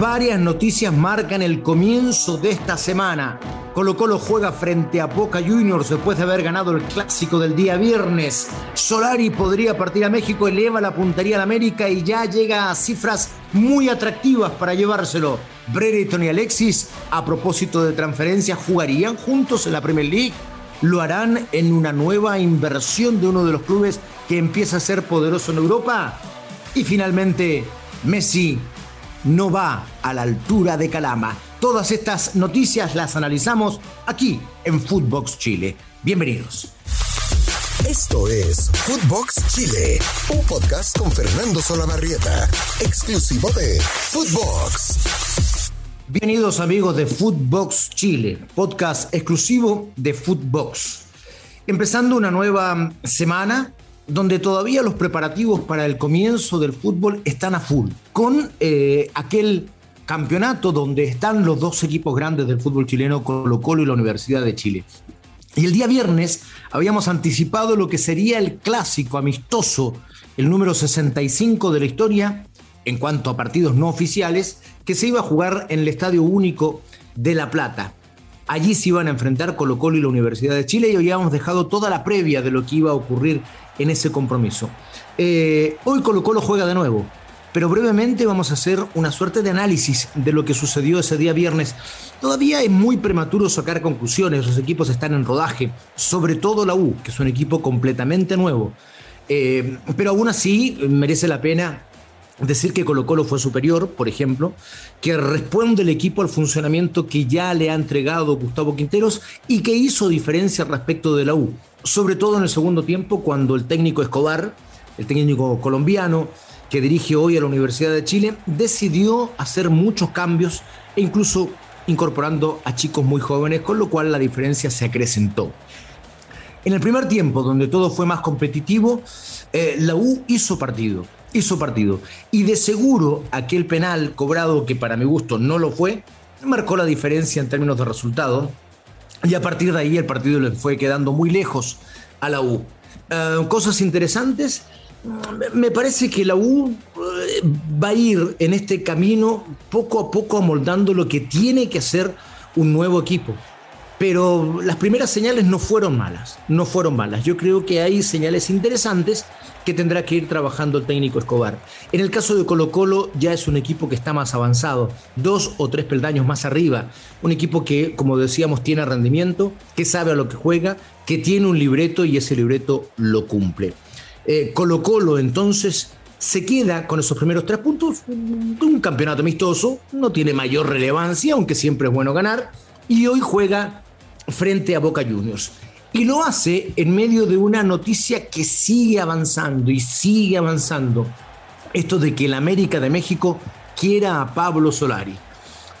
Varias noticias marcan el comienzo de esta semana. Colo Colo juega frente a Boca Juniors después de haber ganado el clásico del día viernes. Solari podría partir a México, eleva la puntería a América y ya llega a cifras muy atractivas para llevárselo. Brereton y Alexis, a propósito de transferencias, jugarían juntos en la Premier League. Lo harán en una nueva inversión de uno de los clubes que empieza a ser poderoso en Europa. Y finalmente, Messi no va a la altura de Calama. Todas estas noticias las analizamos aquí en Footbox Chile. Bienvenidos. Esto es Footbox Chile, un podcast con Fernando Solabarrieta, exclusivo de Footbox. Bienvenidos amigos de Footbox Chile, podcast exclusivo de Footbox. Empezando una nueva semana donde todavía los preparativos para el comienzo del fútbol están a full, con eh, aquel campeonato donde están los dos equipos grandes del fútbol chileno, Colo Colo y la Universidad de Chile. Y el día viernes habíamos anticipado lo que sería el clásico amistoso, el número 65 de la historia, en cuanto a partidos no oficiales, que se iba a jugar en el Estadio Único de La Plata. Allí se iban a enfrentar Colo Colo y la Universidad de Chile y hoy habíamos dejado toda la previa de lo que iba a ocurrir en ese compromiso. Eh, hoy Colo Colo juega de nuevo, pero brevemente vamos a hacer una suerte de análisis de lo que sucedió ese día viernes. Todavía es muy prematuro sacar conclusiones, los equipos están en rodaje, sobre todo la U, que es un equipo completamente nuevo. Eh, pero aún así merece la pena decir que Colo Colo fue superior, por ejemplo, que responde el equipo al funcionamiento que ya le ha entregado Gustavo Quinteros y que hizo diferencia respecto de la U, sobre todo en el segundo tiempo cuando el técnico Escobar, el técnico colombiano que dirige hoy a la Universidad de Chile, decidió hacer muchos cambios e incluso incorporando a chicos muy jóvenes, con lo cual la diferencia se acrecentó. En el primer tiempo, donde todo fue más competitivo, eh, la U hizo partido hizo partido. Y de seguro aquel penal cobrado, que para mi gusto no lo fue, marcó la diferencia en términos de resultado. Y a partir de ahí el partido le fue quedando muy lejos a la U. Eh, cosas interesantes. Me parece que la U eh, va a ir en este camino poco a poco amoldando lo que tiene que hacer un nuevo equipo. Pero las primeras señales no fueron malas, no fueron malas. Yo creo que hay señales interesantes que tendrá que ir trabajando el técnico Escobar. En el caso de Colo Colo ya es un equipo que está más avanzado, dos o tres peldaños más arriba, un equipo que, como decíamos, tiene rendimiento, que sabe a lo que juega, que tiene un libreto y ese libreto lo cumple. Eh, Colo Colo entonces se queda con esos primeros tres puntos, un campeonato amistoso, no tiene mayor relevancia, aunque siempre es bueno ganar, y hoy juega frente a Boca Juniors. Y lo hace en medio de una noticia que sigue avanzando y sigue avanzando. Esto de que el América de México quiera a Pablo Solari.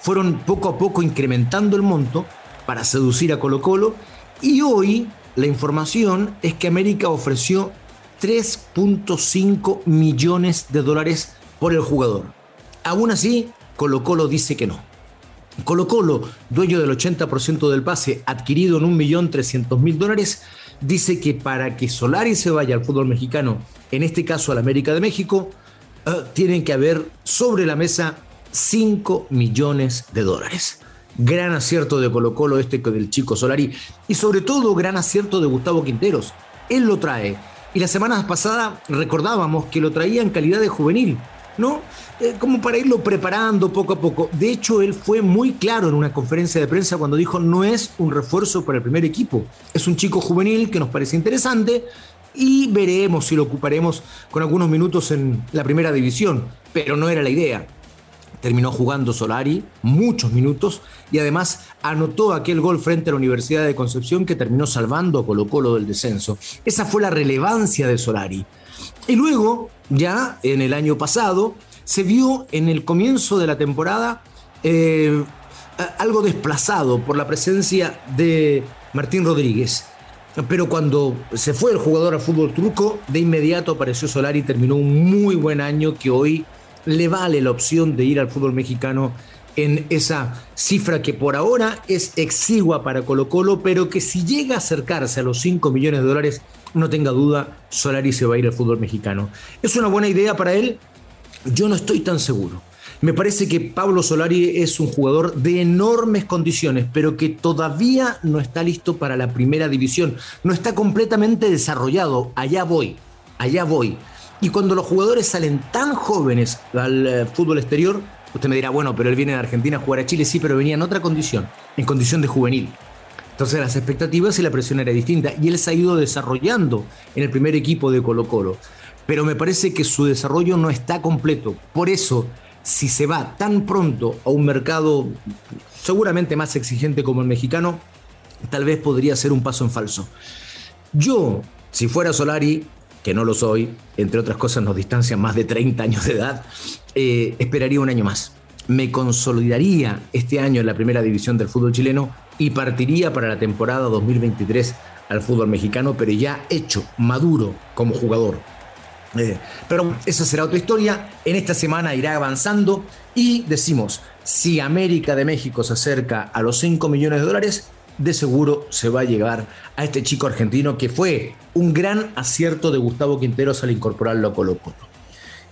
Fueron poco a poco incrementando el monto para seducir a Colo Colo y hoy la información es que América ofreció 3.5 millones de dólares por el jugador. Aún así, Colo Colo dice que no. Colo Colo, dueño del 80% del pase, adquirido en 1.300.000 dólares, dice que para que Solari se vaya al fútbol mexicano, en este caso al América de México, eh, tienen que haber sobre la mesa 5 millones de dólares. Gran acierto de Colo Colo este del chico Solari y sobre todo gran acierto de Gustavo Quinteros. Él lo trae. Y la semana pasada recordábamos que lo traía en calidad de juvenil ¿no? Eh, como para irlo preparando poco a poco. De hecho, él fue muy claro en una conferencia de prensa cuando dijo no es un refuerzo para el primer equipo, es un chico juvenil que nos parece interesante y veremos si lo ocuparemos con algunos minutos en la primera división, pero no era la idea. Terminó jugando Solari muchos minutos y además anotó aquel gol frente a la Universidad de Concepción que terminó salvando a Colo Colo del descenso. Esa fue la relevancia de Solari. Y luego ya en el año pasado, se vio en el comienzo de la temporada eh, algo desplazado por la presencia de Martín Rodríguez. Pero cuando se fue el jugador al fútbol truco, de inmediato apareció Solari y terminó un muy buen año que hoy le vale la opción de ir al fútbol mexicano en esa cifra que por ahora es exigua para Colo Colo, pero que si llega a acercarse a los 5 millones de dólares no tenga duda, Solari se va a ir al fútbol mexicano. ¿Es una buena idea para él? Yo no estoy tan seguro. Me parece que Pablo Solari es un jugador de enormes condiciones, pero que todavía no está listo para la primera división. No está completamente desarrollado. Allá voy, allá voy. Y cuando los jugadores salen tan jóvenes al eh, fútbol exterior, usted me dirá, bueno, pero él viene de Argentina a jugar a Chile, sí, pero venía en otra condición, en condición de juvenil. Entonces las expectativas y la presión era distinta. Y él se ha ido desarrollando en el primer equipo de Colo Colo. Pero me parece que su desarrollo no está completo. Por eso si se va tan pronto a un mercado seguramente más exigente como el mexicano, tal vez podría ser un paso en falso. Yo, si fuera Solari, que no lo soy, entre otras cosas nos distancian más de 30 años de edad, eh, esperaría un año más. Me consolidaría este año en la primera división del fútbol chileno y partiría para la temporada 2023 al fútbol mexicano, pero ya hecho, maduro como jugador. Eh, pero esa será otra historia. En esta semana irá avanzando y decimos, si América de México se acerca a los 5 millones de dólares, de seguro se va a llegar a este chico argentino que fue un gran acierto de Gustavo Quinteros al incorporarlo a Colo Colo.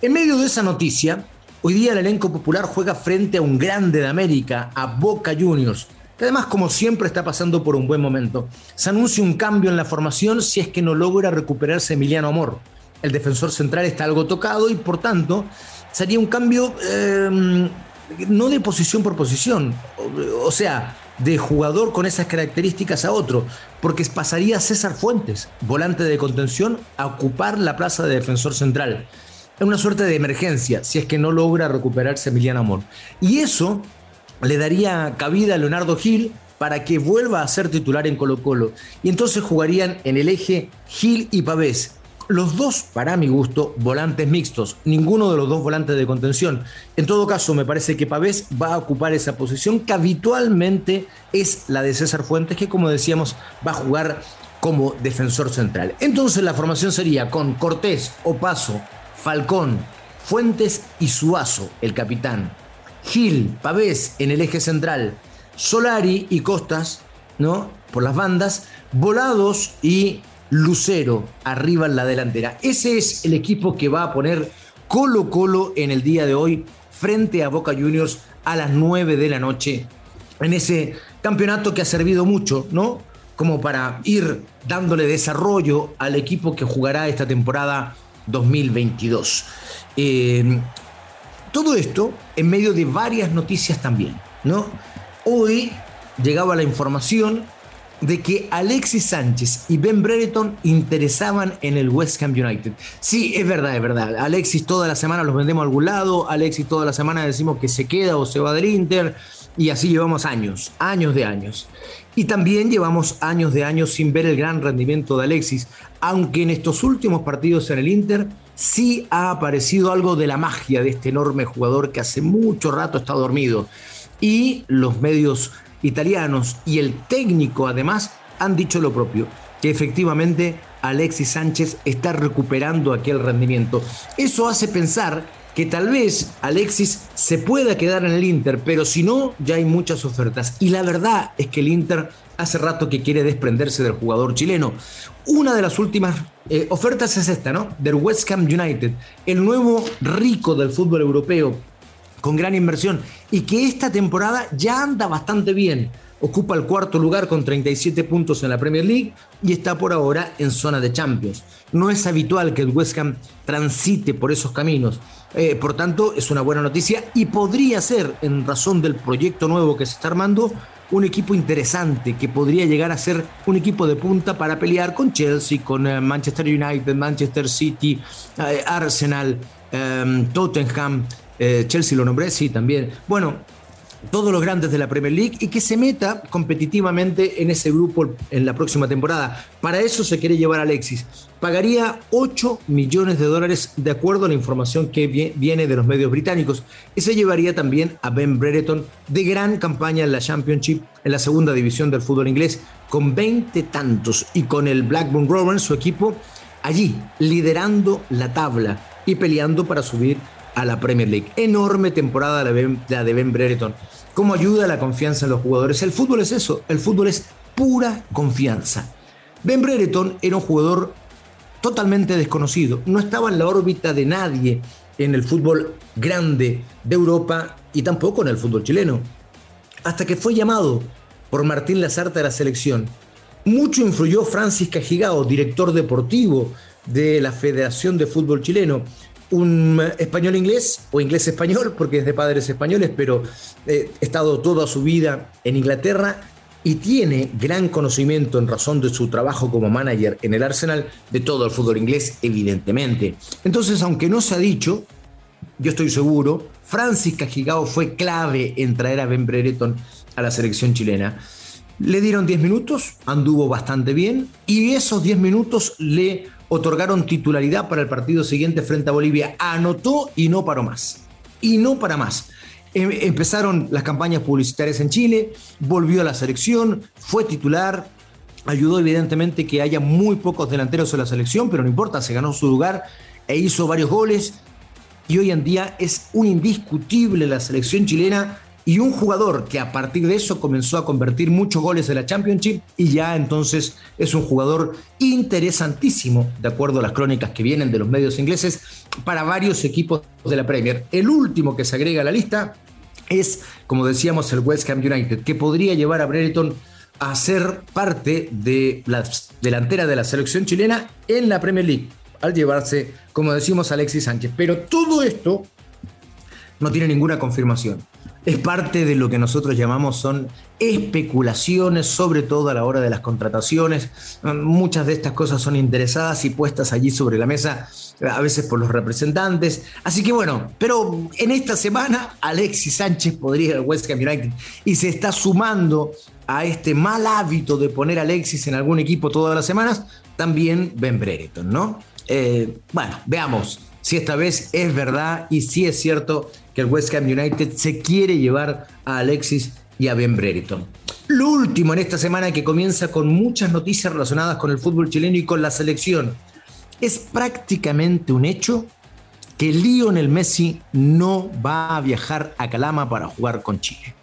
En medio de esa noticia, hoy día el elenco popular juega frente a un grande de América, a Boca Juniors, que además como siempre está pasando por un buen momento. Se anuncia un cambio en la formación si es que no logra recuperarse Emiliano Amor el defensor central está algo tocado y por tanto sería un cambio eh, no de posición por posición, o, sea, de jugador con esas características a otro, porque pasaría César Fuentes, volante de contención, a ocupar la plaza de defensor central. Es una suerte de emergencia si es que no logra recuperarse Emiliano Amor. Y eso le daría cabida a Leonardo Gil para que vuelva a ser titular en Colo Colo. Y entonces jugarían en el eje Gil y Pavés, los dos, para mi gusto, volantes mixtos, ninguno de los dos volantes de contención. En todo caso, me parece que Pavés va a ocupar esa posición que habitualmente es la de César Fuentes, que como decíamos, va a jugar como defensor central. Entonces la formación sería con Cortés, Opaso, Falcón, Fuentes y Suazo, el capitán. Gil, Pavés en el eje central, Solari y Costas, ¿no? Por las bandas, Volados y Lucero arriba en la delantera. Ese es el equipo que va a poner Colo Colo en el día de hoy frente a Boca Juniors a las 9 de la noche en ese campeonato que ha servido mucho, ¿no? Como para ir dándole desarrollo al equipo que jugará esta temporada 2022. Eh, todo esto en medio de varias noticias también, ¿no? Hoy llegaba la información de que Alexis Sánchez y Ben Brereton interesaban en el West Ham United. Sí, es verdad, es verdad. Alexis toda la semana los vendemos a algún lado, Alexis toda la semana decimos que se queda o se va del Inter, y así llevamos años, años de años. Y también llevamos años de años sin ver el gran rendimiento de Alexis, aunque en estos últimos partidos en el Inter sí ha aparecido algo de la magia de este enorme jugador que hace mucho rato está dormido. Y los medios italianos y el técnico además han dicho lo propio, que efectivamente Alexis Sánchez está recuperando aquel rendimiento. Eso hace pensar que tal vez Alexis se pueda quedar en el Inter, pero si no, ya hay muchas ofertas. Y la verdad es que el Inter hace rato que quiere desprenderse del jugador chileno. Una de las últimas eh, ofertas es esta, ¿no? Del West Ham United, el nuevo rico del fútbol europeo, con gran inversión y que esta temporada ya anda bastante bien. Ocupa el cuarto lugar con 37 puntos en la Premier League y está por ahora en zona de Champions. No es habitual que el West Ham transite por esos caminos. Eh, por tanto, es una buena noticia y podría ser, en razón del proyecto nuevo que se está armando, un equipo interesante que podría llegar a ser un equipo de punta para pelear con Chelsea, con eh, Manchester United, Manchester City, eh, Arsenal, Tottenham, eh, Chelsea lo nombré, sí, también. Bueno, todos los grandes de la Premier League y que se meta competitivamente en ese grupo en la próxima temporada. Para eso se quiere llevar Alexis. Pagaría 8 millones de dólares de acuerdo a la información que viene de los medios británicos. Y se llevaría también a Ben Brereton de gran campaña en la Championship, en la segunda división del fútbol inglés, con 20 tantos y con el Blackburn Rovers, su equipo, allí liderando la tabla y peleando para subir a la Premier League. Enorme temporada la de Ben Brereton. ¿Cómo ayuda la confianza en los jugadores? El fútbol es eso, el fútbol es pura confianza. Ben Brereton era un jugador totalmente desconocido, no estaba en la órbita de nadie en el fútbol grande de Europa y tampoco en el fútbol chileno. Hasta que fue llamado por Martín Lazarte a la selección. Mucho influyó Francis Cajigao, director deportivo de la Federación de Fútbol Chileno, un español inglés o inglés español, porque es de padres españoles, pero eh, ha estado toda su vida en Inglaterra y tiene gran conocimiento en razón de su trabajo como manager en el Arsenal de todo el fútbol inglés, evidentemente. Entonces, aunque no se ha dicho, yo estoy seguro, Francis Cajigao fue clave en traer a Ben Brereton a la selección chilena. Le dieron 10 minutos, anduvo bastante bien y esos 10 minutos le otorgaron titularidad para el partido siguiente frente a Bolivia. Anotó y no paró más. Y no para más. Em, empezaron las campañas publicitarias en Chile, volvió a la selección, fue titular, ayudó evidentemente que haya muy pocos delanteros en la selección, pero no importa, se ganó su lugar e hizo varios goles. Y hoy en día es un indiscutible la selección chilena y un jugador que a partir de eso comenzó a convertir muchos goles en la Championship y ya entonces es un jugador interesantísimo, de acuerdo a las crónicas que vienen de los medios ingleses, para varios equipos de la Premier. El último que se agrega a la lista es, como decíamos, el West Ham United, que podría llevar a Brereton a ser parte de la delantera de la selección chilena en la Premier League, al llevarse, como decimos, Alexis Sánchez. Pero todo esto no tiene ninguna confirmación es parte de lo que nosotros llamamos son especulaciones, sobre todo a la hora de las contrataciones. Muchas de estas cosas son interesadas y puestas allí sobre la mesa, a veces por los representantes. Así que bueno, pero en esta semana Alexis Sánchez podría ir al West Ham United y se está sumando a este mal hábito de poner a Alexis en algún equipo todas las semanas, también Ben Brereton, ¿no? Eh, bueno, veamos si esta vez es verdad y si es cierto que el West Ham United se quiere llevar a Alexis y a Ben Brereton. Lo último en esta semana que comienza con muchas noticias relacionadas con el fútbol chileno y con la selección. Es prácticamente un hecho que Lionel Messi no va a viajar a Calama para jugar con Chile.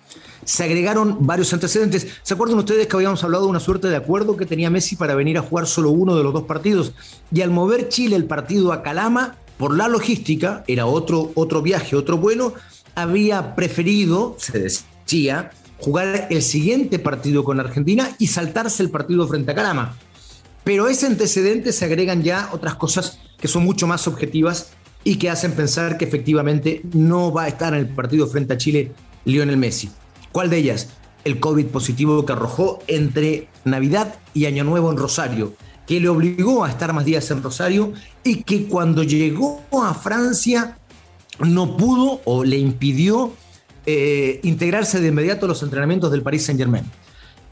Se agregaron varios antecedentes. ¿Se acuerdan ustedes que habíamos hablado de una suerte de acuerdo que tenía Messi para venir a jugar solo uno de los dos partidos? Y al mover Chile el partido a Calama, por la logística, era otro, otro viaje, otro vuelo, había preferido, se decía, jugar el siguiente partido con Argentina y saltarse el partido frente a Calama. Pero a ese antecedente se agregan ya otras cosas que son mucho más objetivas y que hacen pensar que efectivamente no va a estar en el partido frente a Chile Lionel Messi. ¿Cuál de ellas? El COVID positivo que arrojó entre Navidad y Año Nuevo en Rosario que le obligó a estar más días en Rosario y que cuando llegó a Francia no pudo o le impidió eh, integrarse de inmediato a los entrenamientos del Paris Saint Germain.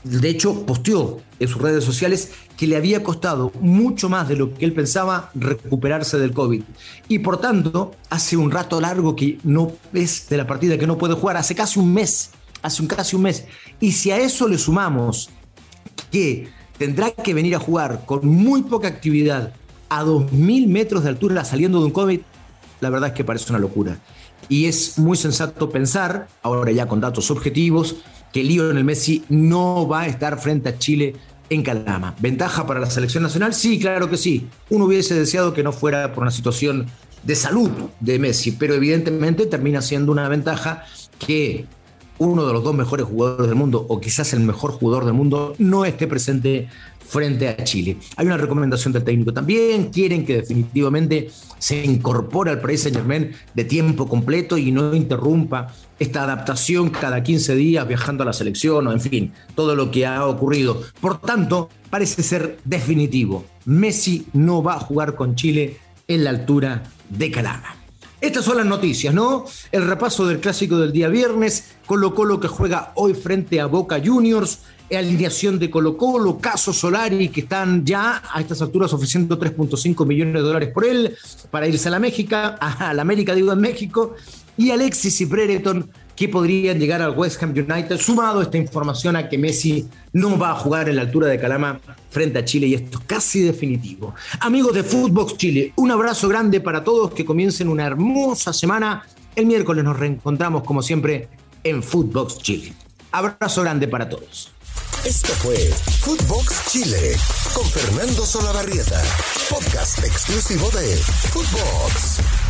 De hecho, posteó en sus redes sociales que le había costado mucho más de lo que él pensaba recuperarse del COVID. Y por tanto, hace un rato largo que no es de la partida que no puede jugar, hace casi un mes, hace un, casi un mes. Y si a eso le sumamos que tendrá que venir a jugar con muy poca actividad a 2.000 metros de altura saliendo de un COVID, la verdad es que parece una locura. Y es muy sensato pensar, ahora ya con datos objetivos, que Lionel Messi no va a estar frente a Chile en Calama. ¿Ventaja para la selección nacional? Sí, claro que sí. Uno hubiese deseado que no fuera por una situación de salud de Messi, pero evidentemente termina siendo una ventaja que uno de los dos mejores jugadores del mundo, o quizás el mejor jugador del mundo, no esté presente frente a Chile. Hay una recomendación del técnico también, quieren que definitivamente se incorpore al Paris Saint Germain de tiempo completo y no interrumpa esta adaptación cada 15 días viajando a la selección o en fin, todo lo que ha ocurrido. Por tanto, parece ser definitivo. Messi no va a jugar con Chile en la altura de Calama. Estas son las noticias, ¿no? El repaso del clásico del día viernes, Colo Colo que juega hoy frente a Boca Juniors, alineación de Colo Colo, caso Solari que están ya a estas alturas ofreciendo 3.5 millones de dólares por él para irse a la México, a la América digo en México, y Alexis y Brereton que podrían llegar al West Ham United, sumado esta información a que Messi no va a jugar en la altura de Calama frente a Chile y esto es casi definitivo. Amigos de Footbox Chile, un abrazo grande para todos, que comiencen una hermosa semana. El miércoles nos reencontramos como siempre en Footbox Chile. Abrazo grande para todos. Esto fue Footbox Chile con Fernando Solabarrieta, podcast exclusivo de Footbox.